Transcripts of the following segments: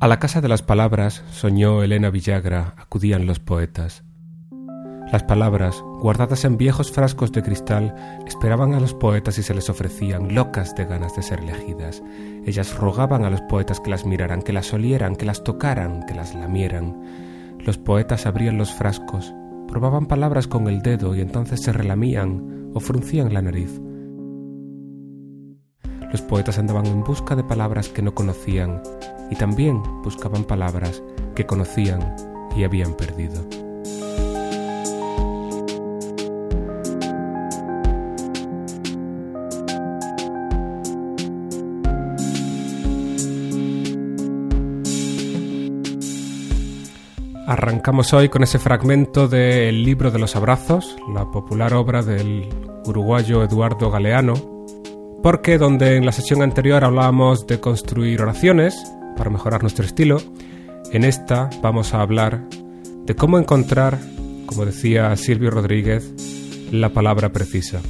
A la casa de las palabras, soñó Elena Villagra, acudían los poetas. Las palabras, guardadas en viejos frascos de cristal, esperaban a los poetas y se les ofrecían, locas de ganas de ser elegidas. Ellas rogaban a los poetas que las miraran, que las olieran, que las tocaran, que las lamieran. Los poetas abrían los frascos, probaban palabras con el dedo y entonces se relamían o fruncían la nariz. Los poetas andaban en busca de palabras que no conocían y también buscaban palabras que conocían y habían perdido. Arrancamos hoy con ese fragmento del libro de los abrazos, la popular obra del uruguayo Eduardo Galeano, porque donde en la sesión anterior hablábamos de construir oraciones para mejorar nuestro estilo, en esta vamos a hablar de cómo encontrar, como decía Silvio Rodríguez, la palabra precisa.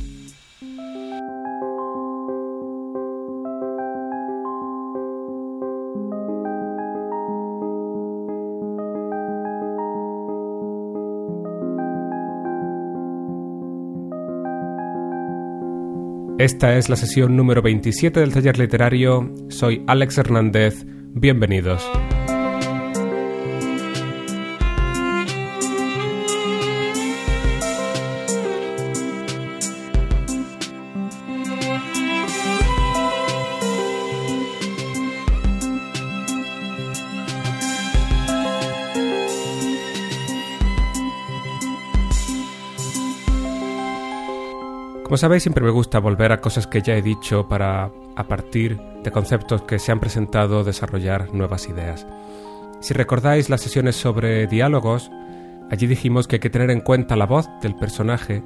Esta es la sesión número 27 del taller literario. Soy Alex Hernández. Bienvenidos. Como sabéis, siempre me gusta volver a cosas que ya he dicho para, a partir de conceptos que se han presentado, desarrollar nuevas ideas. Si recordáis las sesiones sobre diálogos, allí dijimos que hay que tener en cuenta la voz del personaje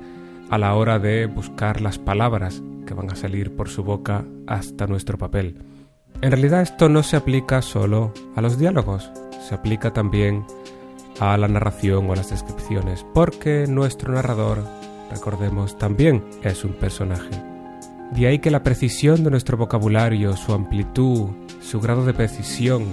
a la hora de buscar las palabras que van a salir por su boca hasta nuestro papel. En realidad esto no se aplica solo a los diálogos, se aplica también a la narración o a las descripciones, porque nuestro narrador recordemos, también es un personaje. De ahí que la precisión de nuestro vocabulario, su amplitud, su grado de precisión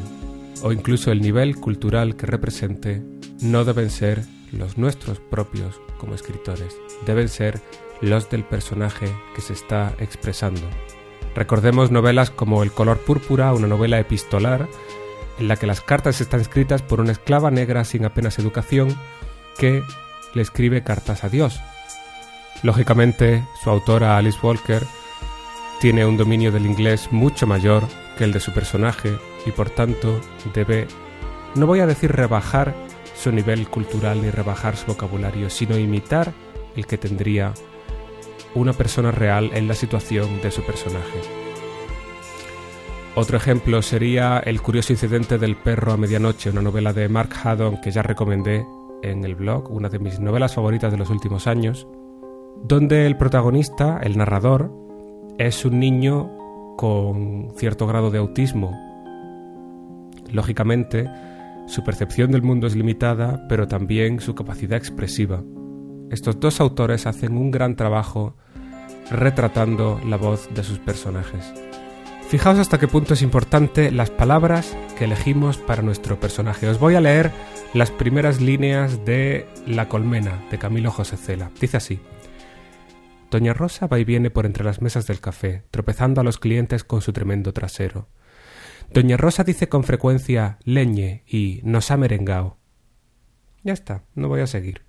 o incluso el nivel cultural que represente no deben ser los nuestros propios como escritores, deben ser los del personaje que se está expresando. Recordemos novelas como El color púrpura, una novela epistolar, en la que las cartas están escritas por una esclava negra sin apenas educación que le escribe cartas a Dios, Lógicamente, su autora Alice Walker tiene un dominio del inglés mucho mayor que el de su personaje y por tanto debe, no voy a decir rebajar su nivel cultural ni rebajar su vocabulario, sino imitar el que tendría una persona real en la situación de su personaje. Otro ejemplo sería El curioso incidente del perro a medianoche, una novela de Mark Haddon que ya recomendé en el blog, una de mis novelas favoritas de los últimos años, donde el protagonista, el narrador, es un niño con cierto grado de autismo. Lógicamente, su percepción del mundo es limitada, pero también su capacidad expresiva. Estos dos autores hacen un gran trabajo retratando la voz de sus personajes. Fijaos hasta qué punto es importante las palabras que elegimos para nuestro personaje. Os voy a leer las primeras líneas de La colmena de Camilo José Cela. Dice así. Doña Rosa va y viene por entre las mesas del café, tropezando a los clientes con su tremendo trasero. Doña Rosa dice con frecuencia leñe y nos ha merengao. Ya está, no voy a seguir.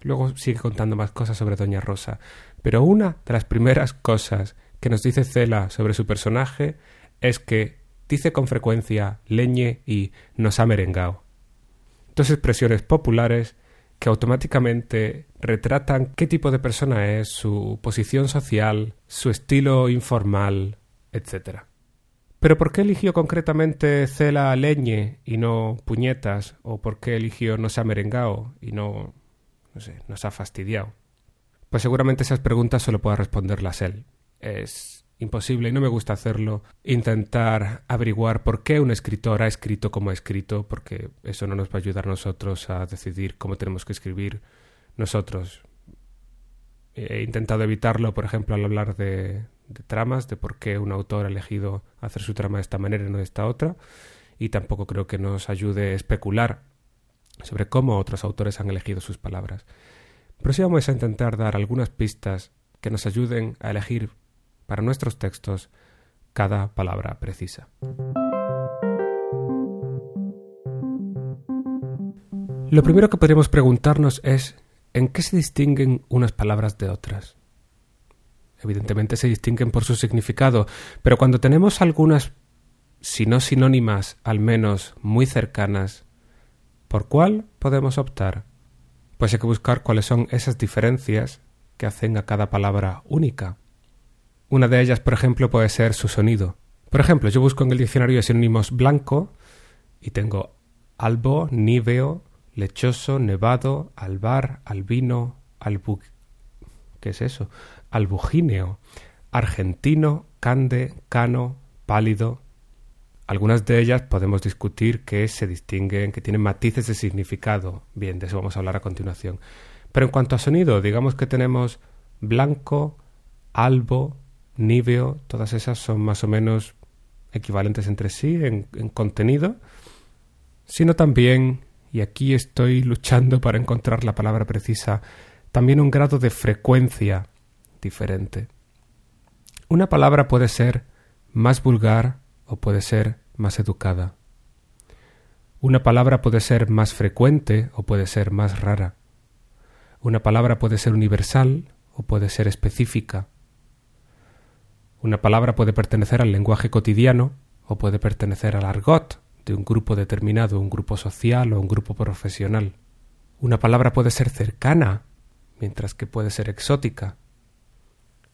Luego sigue contando más cosas sobre Doña Rosa, pero una de las primeras cosas que nos dice Cela sobre su personaje es que dice con frecuencia leñe y nos ha merengao. Dos expresiones populares que automáticamente retratan qué tipo de persona es, su posición social, su estilo informal, etc. Pero ¿por qué eligió concretamente Cela Leñe y no Puñetas? ¿O por qué eligió No se ha merengao y no, no sé, nos ha fastidiado? Pues seguramente esas preguntas solo pueda responderlas él. Es imposible y no me gusta hacerlo, intentar averiguar por qué un escritor ha escrito como ha escrito, porque eso no nos va a ayudar a nosotros a decidir cómo tenemos que escribir nosotros. He intentado evitarlo, por ejemplo, al hablar de, tramas, de por qué un autor ha elegido hacer su trama de esta manera y no de esta otra, y tampoco creo que nos ayude a especular sobre cómo otros autores han elegido sus palabras. Pero sí vamos a intentar dar algunas pistas que nos ayuden a elegir para nuestros textos cada palabra precisa. Lo primero que podríamos preguntarnos es ¿en qué se distinguen unas palabras de otras? Evidentemente se distinguen por su significado, pero cuando tenemos algunas, si no sinónimas, al menos muy cercanas, ¿por cuál podemos optar? Pues hay que buscar cuáles son esas diferencias que hacen a cada palabra única. Una de ellas, por ejemplo, puede ser su sonido. Por ejemplo, yo busco en el diccionario de sinónimos blanco y tengo albo, níveo, lechoso, nevado, albar, albino, albu... ¿Qué es eso? Albugíneo, argentino, cande, cano, pálido. Algunas de ellas podemos discutir que se distinguen, que tienen matices de significado. Bien, de eso vamos a hablar a continuación. Pero en cuanto a sonido, digamos que tenemos blanco, albo, níveo, todas esas son más o menos equivalentes entre sí en, en contenido, sino también y aquí estoy luchando para encontrar la palabra precisa, también un grado de frecuencia diferente. Una palabra puede ser más vulgar o puede ser más educada. Una palabra puede ser más frecuente o puede ser más rara. Una palabra puede ser universal o puede ser específica. Una palabra puede pertenecer al lenguaje cotidiano o puede pertenecer al argot, de un grupo determinado, un grupo social o un grupo profesional. Una palabra puede ser cercana, mientras que puede ser exótica.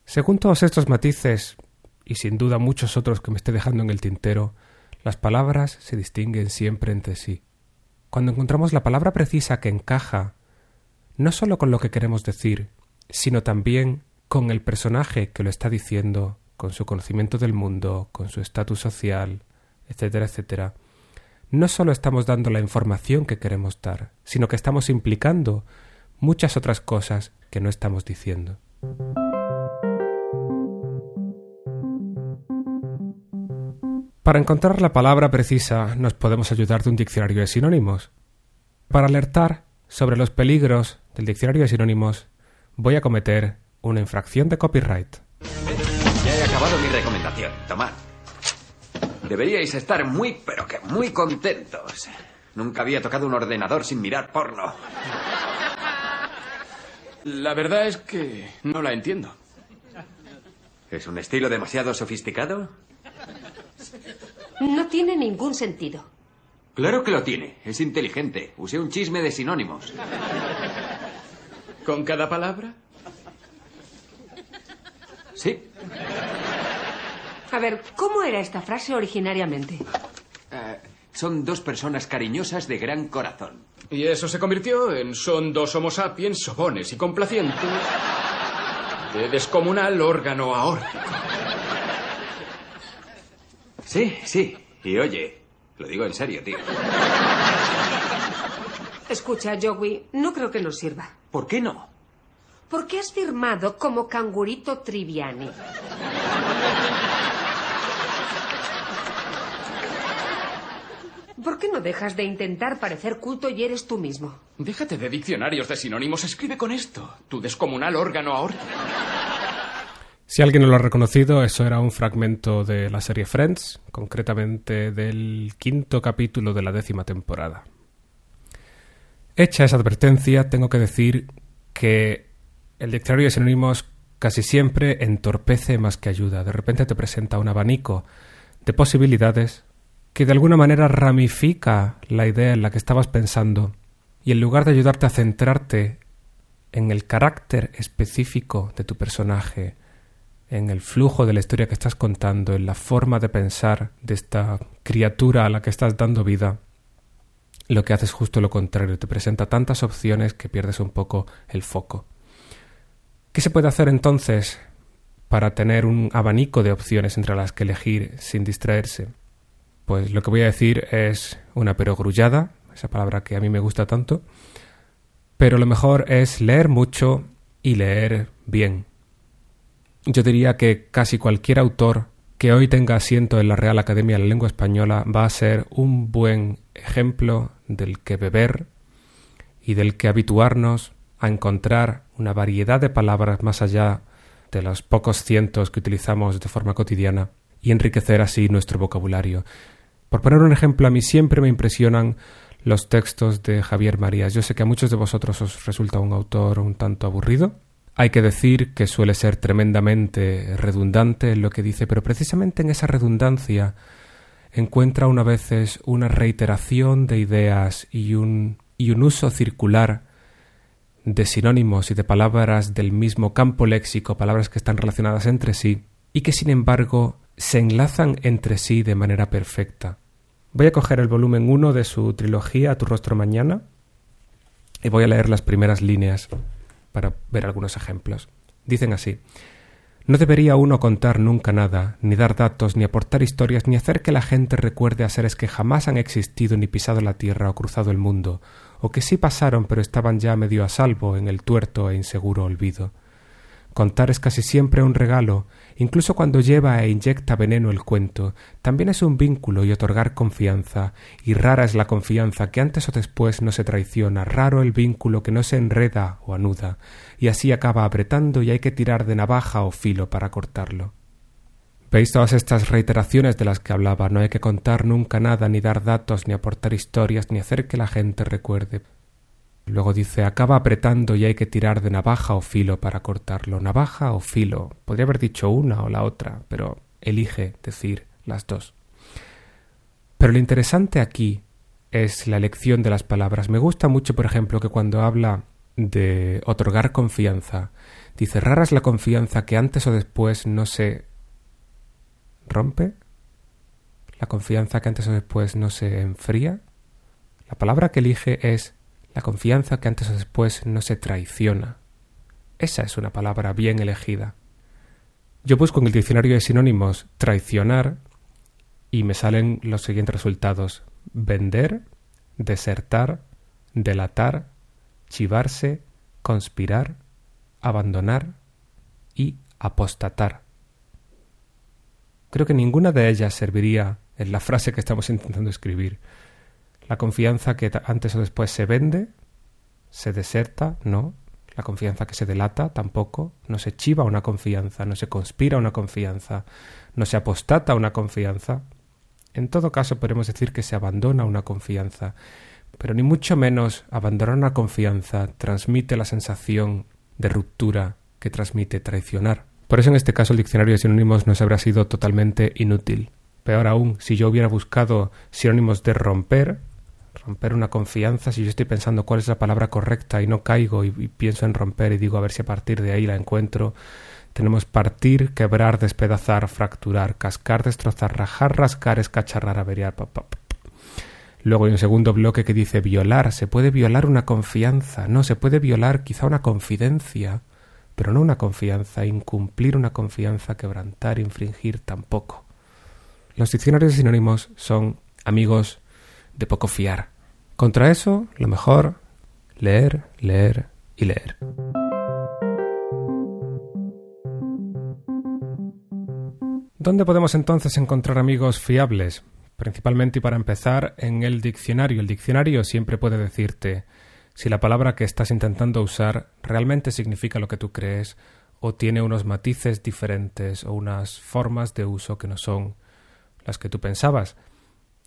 Según todos estos matices, y sin duda muchos otros que me esté dejando en el tintero, las palabras se distinguen siempre entre sí. Cuando encontramos la palabra precisa que encaja, no sólo con lo que queremos decir, sino también con el personaje que lo está diciendo, con su conocimiento del mundo, con su estatus social, etcétera, etcétera, no solo estamos dando la información que queremos dar, sino que estamos implicando muchas otras cosas que no estamos diciendo. Para encontrar la palabra precisa nos podemos ayudar de un diccionario de sinónimos. Para alertar sobre los peligros del diccionario de sinónimos voy a cometer una infracción de copyright. Acabado mi recomendación. Tomad. Deberíais estar muy, pero que muy contentos. Nunca había tocado un ordenador sin mirar porno. La verdad es que no la entiendo. ¿Es un estilo demasiado sofisticado? No tiene ningún sentido. Claro que lo tiene. Es inteligente. Usé un chisme de sinónimos. ¿Con cada palabra? Sí. A ver, ¿cómo era esta frase originariamente? Eh, son dos personas cariñosas de gran corazón. Y eso se convirtió en son dos homo sapiens sobones y complacientes de descomunal órgano aórtico. Sí, sí. Y oye, lo digo en serio, tío. Escucha, Joey, no creo que nos sirva. ¿Por qué no? Porque has firmado como cangurito Triviani. ¿Por qué no dejas de intentar parecer culto y eres tú mismo? Déjate de diccionarios de sinónimos, escribe con esto. Tu descomunal órgano aórtico. Si alguien no lo ha reconocido, eso era un fragmento de la serie Friends, concretamente del quinto capítulo de la décima temporada. Hecha esa advertencia, tengo que decir que el diccionario de sinónimos casi siempre entorpece más que ayuda. De repente te presenta un abanico de posibilidades que de alguna manera ramifica la idea en la que estabas pensando y en lugar de ayudarte a centrarte en el carácter específico de tu personaje, en el flujo de la historia que estás contando, en la forma de pensar de esta criatura a la que estás dando vida, lo que haces es justo lo contrario, te presenta tantas opciones que pierdes un poco el foco. ¿Qué se puede hacer entonces para tener un abanico de opciones entre las que elegir sin distraerse? Pues lo que voy a decir es una perogrullada, esa palabra que a mí me gusta tanto, pero lo mejor es leer mucho y leer bien. Yo diría que casi cualquier autor que hoy tenga asiento en la Real Academia de la Lengua Española va a ser un buen ejemplo del que beber y del que habituarnos a encontrar una variedad de palabras más allá de los pocos cientos que utilizamos de forma cotidiana y enriquecer así nuestro vocabulario. Por poner un ejemplo, a mí siempre me impresionan los textos de Javier Marías. Yo sé que a muchos de vosotros os resulta un autor un tanto aburrido. Hay que decir que suele ser tremendamente redundante en lo que dice, pero precisamente en esa redundancia encuentra una veces una reiteración de ideas y un, y un uso circular de sinónimos y de palabras del mismo campo léxico, palabras que están relacionadas entre sí, y que sin embargo se enlazan entre sí de manera perfecta. Voy a coger el volumen 1 de su trilogía tu rostro mañana y voy a leer las primeras líneas para ver algunos ejemplos. Dicen así No debería uno contar nunca nada, ni dar datos, ni aportar historias, ni hacer que la gente recuerde a seres que jamás han existido ni pisado la tierra o cruzado el mundo, o que sí pasaron pero estaban ya medio a salvo en el tuerto e inseguro olvido. Contar es casi siempre un regalo, incluso cuando lleva e inyecta veneno el cuento, también es un vínculo y otorgar confianza, y rara es la confianza que antes o después no se traiciona, raro el vínculo que no se enreda o anuda, y así acaba apretando y hay que tirar de navaja o filo para cortarlo. ¿Veis todas estas reiteraciones de las que hablaba? No hay que contar nunca nada, ni dar datos, ni aportar historias, ni hacer que la gente recuerde. Luego dice acaba apretando y hay que tirar de navaja o filo para cortarlo. Navaja o filo. Podría haber dicho una o la otra, pero elige decir las dos. Pero lo interesante aquí es la elección de las palabras. Me gusta mucho, por ejemplo, que cuando habla de otorgar confianza, dice rara es la confianza que antes o después no se rompe, la confianza que antes o después no se enfría. La palabra que elige es la confianza que antes o después no se traiciona. Esa es una palabra bien elegida. Yo busco en el diccionario de sinónimos traicionar y me salen los siguientes resultados. Vender, desertar, delatar, chivarse, conspirar, abandonar y apostatar. Creo que ninguna de ellas serviría en la frase que estamos intentando escribir. La confianza que antes o después se vende, se deserta, no. La confianza que se delata, tampoco. No se chiva una confianza, no se conspira una confianza, no se apostata una confianza. En todo caso, podemos decir que se abandona una confianza, pero ni mucho menos abandonar una confianza transmite la sensación de ruptura que transmite traicionar. Por eso en este caso el diccionario de sinónimos nos habrá sido totalmente inútil. Peor aún, si yo hubiera buscado sinónimos de romper, romper una confianza, si yo estoy pensando cuál es la palabra correcta y no caigo y, pienso en romper y digo a ver si a partir de ahí la encuentro, tenemos partir, quebrar, despedazar, fracturar, cascar, destrozar, rajar, rascar, escacharrar, averiar. Luego hay un segundo bloque que dice violar. Se puede violar una confianza. No, se puede violar quizá una confidencia, pero no una confianza. Incumplir una confianza, quebrantar, infringir tampoco. Los diccionarios de sinónimos son amigos de poco fiar. Contra eso, lo mejor, leer, leer y leer. ¿Dónde podemos entonces encontrar amigos fiables? Principalmente y para empezar en el diccionario. El diccionario siempre puede decirte si la palabra que estás intentando usar realmente significa lo que tú crees o tiene unos matices diferentes o unas formas de uso que no son las que tú pensabas.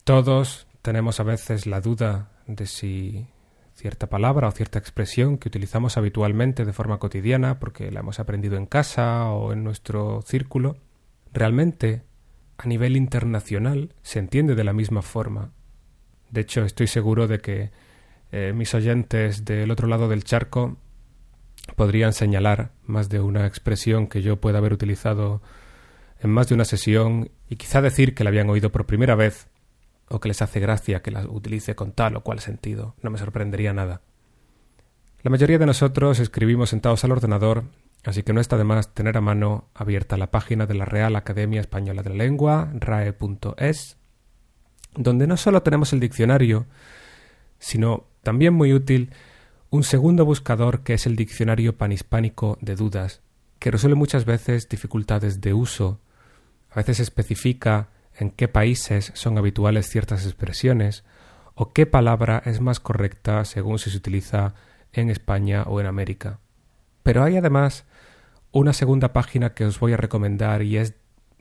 Todos tenemos a veces la duda de si cierta palabra o cierta expresión que utilizamos habitualmente de forma cotidiana porque la hemos aprendido en casa o en nuestro círculo, realmente a nivel internacional se entiende de la misma forma. De hecho, estoy seguro de que eh, mis oyentes del otro lado del charco podrían señalar más de una expresión que yo pueda haber utilizado en más de una sesión y quizá decir que la habían oído por primera vez o que les hace gracia que las utilice con tal o cual sentido. No me sorprendería nada. La mayoría de nosotros escribimos sentados al ordenador, así que no está de más tener a mano abierta la página de la Real Academia Española de la Lengua, rae.es, donde no solo tenemos el diccionario, sino también muy útil un segundo buscador que es el Diccionario Panhispánico de Dudas, que resuelve muchas veces dificultades de uso A veces especifica en qué países son habituales ciertas expresiones o qué palabra es más correcta según si se utiliza en España o en América. Pero hay además una segunda página que os voy a recomendar y es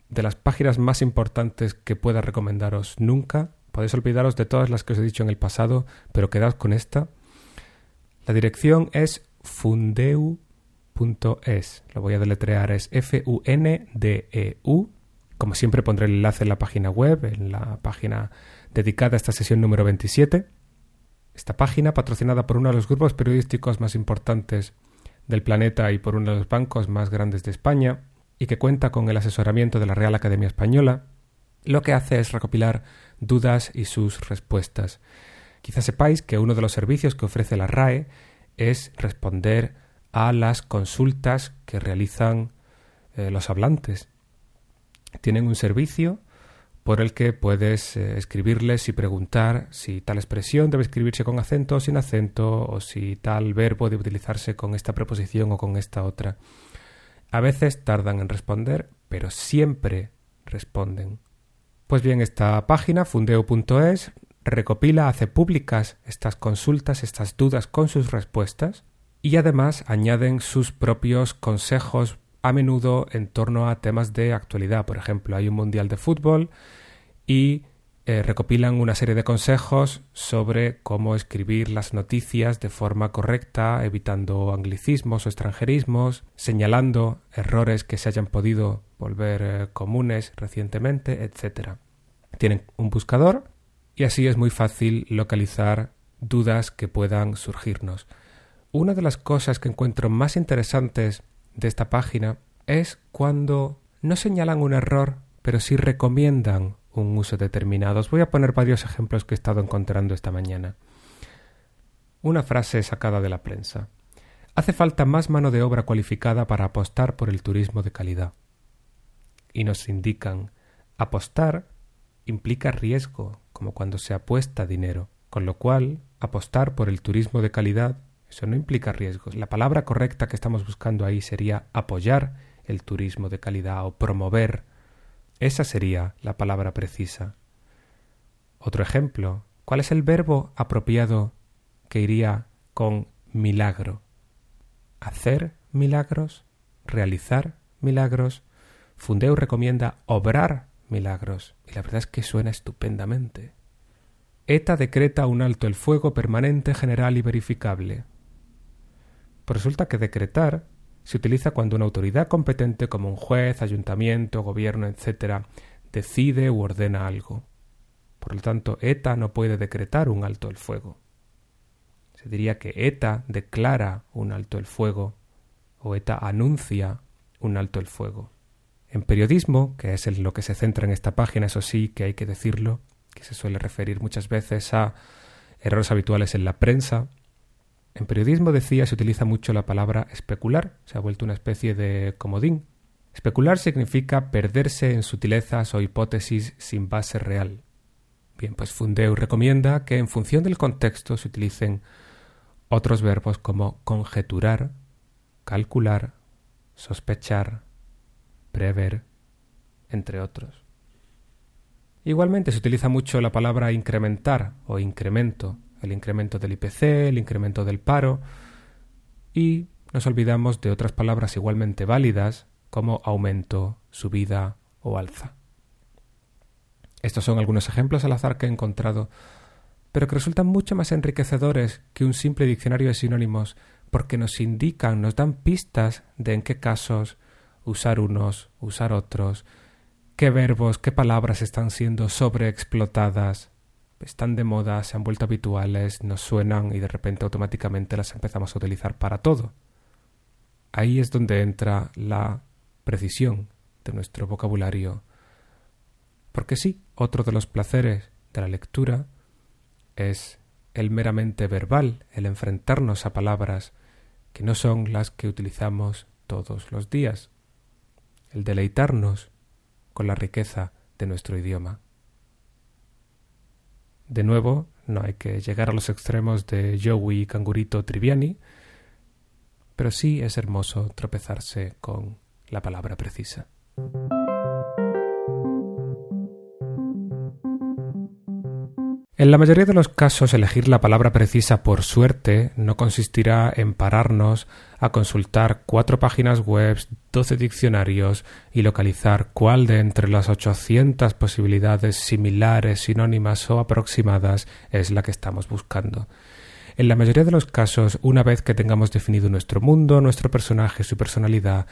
de las páginas más importantes que pueda recomendaros nunca. Podéis olvidaros de todas las que os he dicho en el pasado, pero quedad con esta. La dirección es fundeu.es. Lo voy a deletrear, es F-U-N-D-E-U. Como siempre pondré el enlace en la página web, en la página dedicada a esta sesión número 27. Esta página, patrocinada por uno de los grupos periodísticos más importantes del planeta y por uno de los bancos más grandes de España, y que cuenta con el asesoramiento de la Real Academia Española, lo que hace es recopilar dudas y sus respuestas. Quizás sepáis que uno de los servicios que ofrece la RAE es responder a las consultas que realizan eh, los hablantes. Tienen un servicio por el que puedes eh, escribirles y preguntar si tal expresión debe escribirse con acento o sin acento, o si tal verbo debe utilizarse con esta preposición o con esta otra. A veces tardan en responder, pero siempre responden. Pues bien, esta página, fundeo.es, recopila, hace públicas estas consultas, estas dudas con sus respuestas, y además añaden sus propios consejos a menudo en torno a temas de actualidad. Por ejemplo, hay un Mundial de Fútbol y eh, recopilan una serie de consejos sobre cómo escribir las noticias de forma correcta, evitando anglicismos o extranjerismos, señalando errores que se hayan podido volver eh, comunes recientemente, etc. Tienen un buscador y así es muy fácil localizar dudas que puedan surgirnos. Una de las cosas que encuentro más interesantes de esta página es cuando no señalan un error, pero sí recomiendan un uso determinado. Os voy a poner varios ejemplos que he estado encontrando esta mañana. Una frase sacada de la prensa. Hace falta más mano de obra cualificada para apostar por el turismo de calidad. Y nos indican apostar implica riesgo, como cuando se apuesta dinero, con lo cual apostar por el turismo de calidad eso no implica riesgos. La palabra correcta que estamos buscando ahí sería apoyar el turismo de calidad o promover esa sería la palabra precisa. Otro ejemplo. ¿Cuál es el verbo apropiado que iría con milagro? ¿Hacer milagros? ¿Realizar milagros? Fundeu recomienda obrar milagros. Y la verdad es que suena estupendamente. ETA decreta un alto el fuego permanente, general y verificable. Pues resulta que decretar se utiliza cuando una autoridad competente como un juez, ayuntamiento, gobierno, etc., decide u ordena algo. Por lo tanto, ETA no puede decretar un alto el fuego. Se diría que ETA declara un alto el fuego o ETA anuncia un alto el fuego. En periodismo, que es en lo que se centra en esta página, eso sí que hay que decirlo, que se suele referir muchas veces a errores habituales en la prensa, en periodismo, decía, se utiliza mucho la palabra especular, se ha vuelto una especie de comodín. Especular significa perderse en sutilezas o hipótesis sin base real. Bien, pues Fundeu recomienda que en función del contexto se utilicen otros verbos como conjeturar, calcular, sospechar, prever, entre otros. Igualmente se utiliza mucho la palabra incrementar o incremento, el incremento del IPC, el incremento del paro, y nos olvidamos de otras palabras igualmente válidas como aumento, subida o alza. Estos son algunos ejemplos al azar que he encontrado, pero que resultan mucho más enriquecedores que un simple diccionario de sinónimos porque nos indican, nos dan pistas de en qué casos usar unos, usar otros, qué verbos, qué palabras están siendo sobreexplotadas, están de moda, se han vuelto habituales, nos suenan y de repente automáticamente las empezamos a utilizar para todo. Ahí es donde entra la precisión de nuestro vocabulario. Porque sí, otro de los placeres de la lectura es el meramente verbal, el enfrentarnos a palabras que no son las que utilizamos todos los días, el deleitarnos con la riqueza de nuestro idioma. De nuevo, no hay que llegar a los extremos de Joey Cangurito Triviani, pero sí es hermoso tropezarse con la palabra precisa. En la mayoría de los casos elegir la palabra precisa por suerte no consistirá en pararnos a consultar cuatro páginas web, doce diccionarios y localizar cuál de entre las ochocientas posibilidades similares, sinónimas o aproximadas es la que estamos buscando. En la mayoría de los casos, una vez que tengamos definido nuestro mundo, nuestro personaje, su personalidad,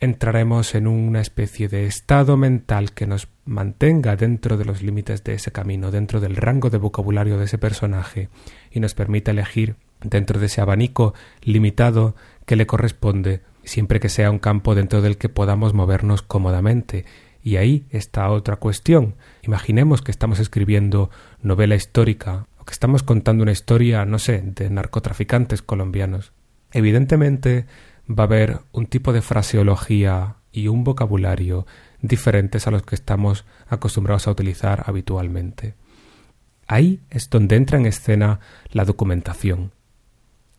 entraremos en una especie de estado mental que nos mantenga dentro de los límites de ese camino, dentro del rango de vocabulario de ese personaje, y nos permita elegir dentro de ese abanico limitado que le corresponde, siempre que sea un campo dentro del que podamos movernos cómodamente. Y ahí está otra cuestión. Imaginemos que estamos escribiendo novela histórica o que estamos contando una historia, no sé, de narcotraficantes colombianos. Evidentemente, va a haber un tipo de fraseología y un vocabulario diferentes a los que estamos acostumbrados a utilizar habitualmente. Ahí es donde entra en escena la documentación.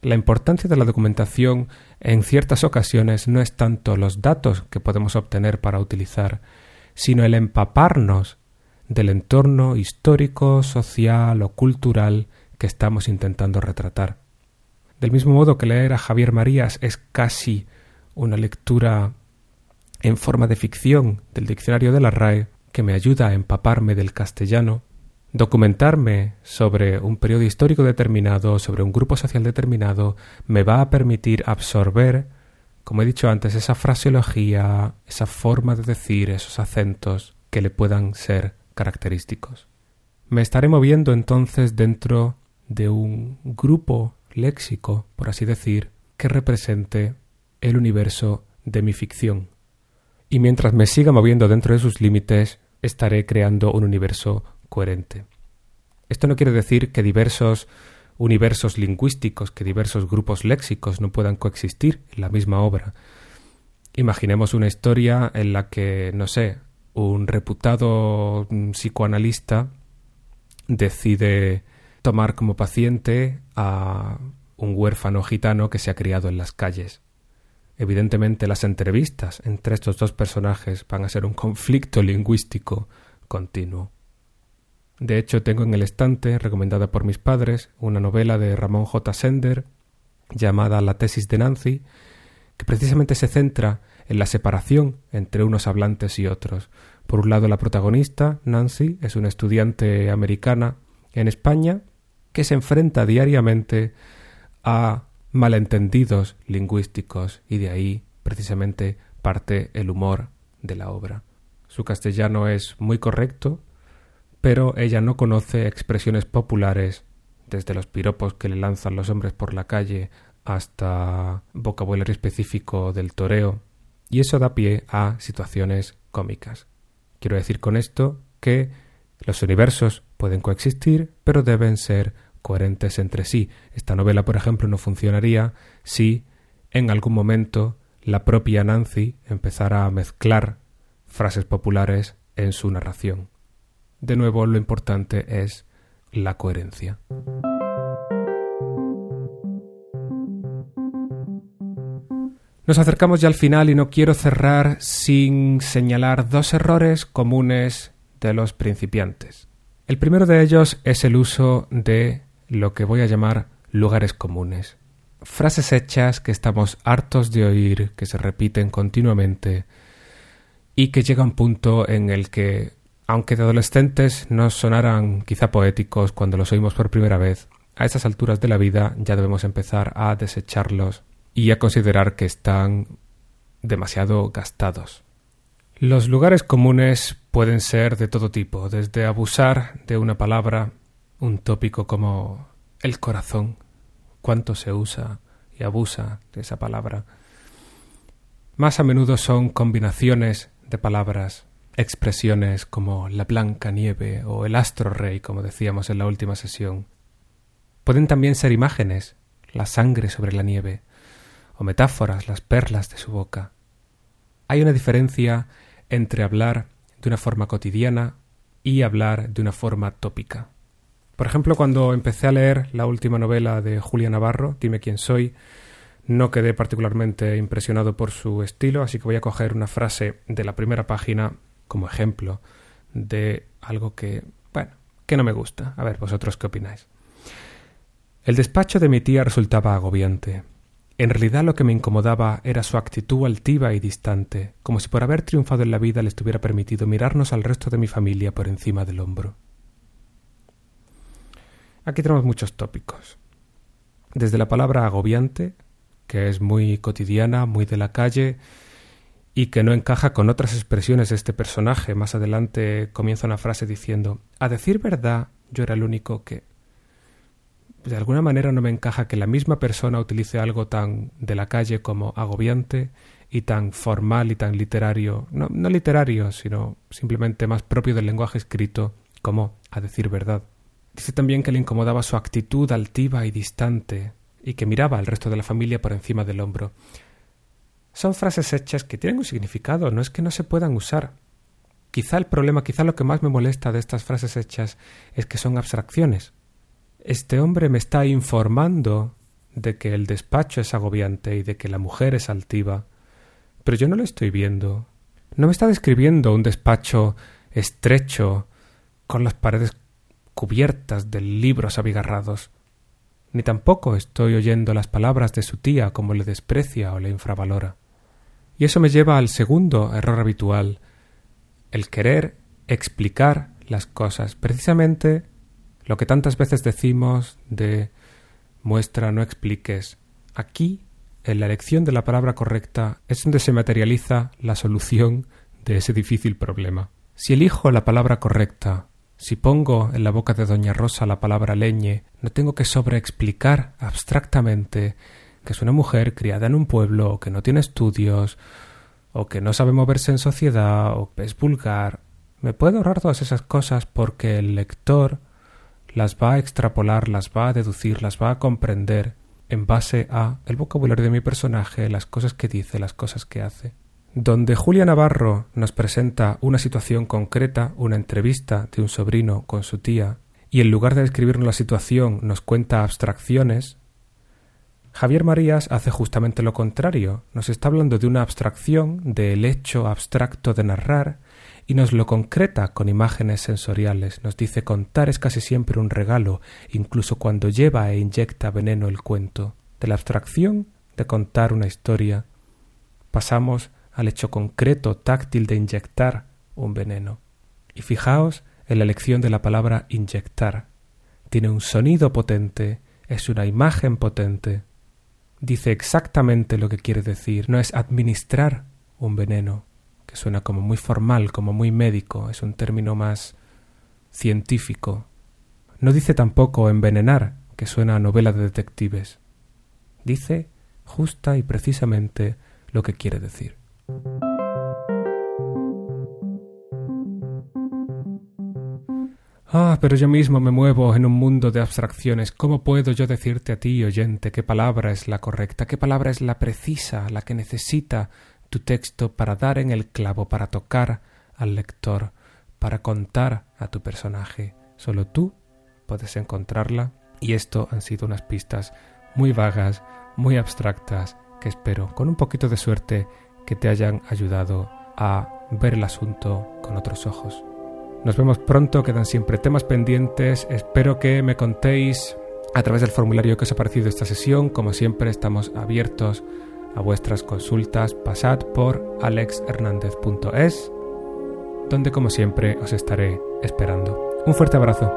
La importancia de la documentación en ciertas ocasiones no es tanto los datos que podemos obtener para utilizar, sino el empaparnos del entorno histórico, social o cultural que estamos intentando retratar. Del mismo modo que leer a Javier Marías es casi una lectura en forma de ficción del diccionario de la RAE que me ayuda a empaparme del castellano, documentarme sobre un periodo histórico determinado, sobre un grupo social determinado, me va a permitir absorber, como he dicho antes, esa fraseología, esa forma de decir, esos acentos que le puedan ser característicos. Me estaré moviendo entonces dentro de un grupo léxico, por así decir, que represente el universo de mi ficción. Y mientras me siga moviendo dentro de sus límites, estaré creando un universo coherente. Esto no quiere decir que diversos universos lingüísticos, que diversos grupos léxicos no puedan coexistir en la misma obra. Imaginemos una historia en la que, no sé, un reputado psicoanalista decide tomar como paciente a un huérfano gitano que se ha criado en las calles. Evidentemente las entrevistas entre estos dos personajes van a ser un conflicto lingüístico continuo. De hecho, tengo en el estante, recomendada por mis padres, una novela de Ramón J. Sender llamada La tesis de Nancy, que precisamente se centra en la separación entre unos hablantes y otros. Por un lado, la protagonista, Nancy, es una estudiante americana en España que se enfrenta diariamente a malentendidos lingüísticos y de ahí precisamente parte el humor de la obra. Su castellano es muy correcto, pero ella no conoce expresiones populares desde los piropos que le lanzan los hombres por la calle hasta vocabulario específico del toreo, y eso da pie a situaciones cómicas. Quiero decir con esto que los universos pueden coexistir, pero deben ser coherentes entre sí. Esta novela, por ejemplo, no funcionaría si en algún momento la propia Nancy empezara a mezclar frases populares en su narración. De nuevo, lo importante es la coherencia. Nos acercamos ya al final y no quiero cerrar sin señalar dos errores comunes de los principiantes. El primero de ellos es el uso de lo que voy a llamar lugares comunes. Frases hechas que estamos hartos de oír, que se repiten continuamente y que llega un punto en el que, aunque de adolescentes no sonaran quizá poéticos cuando los oímos por primera vez, a estas alturas de la vida ya debemos empezar a desecharlos y a considerar que están demasiado gastados. Los lugares comunes pueden ser de todo tipo, desde abusar de una palabra, un tópico como el corazón, cuánto se usa y abusa de esa palabra. Más a menudo son combinaciones de palabras, expresiones como la blanca nieve o el astro rey, como decíamos en la última sesión. Pueden también ser imágenes, la sangre sobre la nieve, o metáforas, las perlas de su boca. Hay una diferencia entre hablar de una forma cotidiana y hablar de una forma tópica. Por ejemplo, cuando empecé a leer la última novela de Julia Navarro, Dime quién soy, no quedé particularmente impresionado por su estilo, así que voy a coger una frase de la primera página como ejemplo de algo que, bueno, que no me gusta. A ver, vosotros qué opináis. El despacho de mi tía resultaba agobiante. En realidad lo que me incomodaba era su actitud altiva y distante, como si por haber triunfado en la vida le estuviera permitido mirarnos al resto de mi familia por encima del hombro. Aquí tenemos muchos tópicos. Desde la palabra agobiante, que es muy cotidiana, muy de la calle, y que no encaja con otras expresiones de este personaje. Más adelante comienza una frase diciendo A decir verdad, yo era el único que de alguna manera no me encaja que la misma persona utilice algo tan de la calle como agobiante y tan formal y tan literario, no, no literario, sino simplemente más propio del lenguaje escrito como a decir verdad. Dice también que le incomodaba su actitud altiva y distante y que miraba al resto de la familia por encima del hombro. Son frases hechas que tienen un significado, no es que no se puedan usar. Quizá el problema, quizá lo que más me molesta de estas frases hechas es que son abstracciones, este hombre me está informando de que el despacho es agobiante y de que la mujer es altiva, pero yo no lo estoy viendo. No me está describiendo un despacho estrecho, con las paredes cubiertas de libros abigarrados, ni tampoco estoy oyendo las palabras de su tía como le desprecia o le infravalora. Y eso me lleva al segundo error habitual, el querer explicar las cosas, precisamente lo que tantas veces decimos de muestra, no expliques. Aquí, en la elección de la palabra correcta, es donde se materializa la solución de ese difícil problema. Si elijo la palabra correcta, si pongo en la boca de Doña Rosa la palabra leñe, no tengo que sobreexplicar abstractamente que es una mujer criada en un pueblo, o que no tiene estudios, o que no sabe moverse en sociedad, o es vulgar. Me puedo ahorrar todas esas cosas porque el lector las va a extrapolar, las va a deducir, las va a comprender en base a el vocabulario de mi personaje, las cosas que dice, las cosas que hace. Donde Julia Navarro nos presenta una situación concreta, una entrevista de un sobrino con su tía, y en lugar de describirnos la situación nos cuenta abstracciones, Javier Marías hace justamente lo contrario, nos está hablando de una abstracción, del hecho abstracto de narrar, y nos lo concreta con imágenes sensoriales. Nos dice contar es casi siempre un regalo, incluso cuando lleva e inyecta veneno el cuento. De la abstracción de contar una historia pasamos al hecho concreto, táctil de inyectar un veneno. Y fijaos en la elección de la palabra inyectar. Tiene un sonido potente, es una imagen potente. Dice exactamente lo que quiere decir, no es administrar un veneno, que suena como muy formal, como muy médico, es un término más científico. No dice tampoco envenenar, que suena a novela de detectives. Dice justa y precisamente lo que quiere decir. Ah, pero yo mismo me muevo en un mundo de abstracciones. ¿Cómo puedo yo decirte a ti, oyente, qué palabra es la correcta, qué palabra es la precisa, la que necesita tu texto para dar en el clavo, para tocar al lector, para contar a tu personaje. Solo tú puedes encontrarla y esto han sido unas pistas muy vagas, muy abstractas, que espero, con un poquito de suerte, que te hayan ayudado a ver el asunto con otros ojos. Nos vemos pronto, quedan siempre temas pendientes, espero que me contéis a través del formulario que os ha parecido esta sesión, como siempre estamos abiertos a vuestras consultas, pasad por alexhernandez.es, donde como siempre os estaré esperando. Un fuerte abrazo.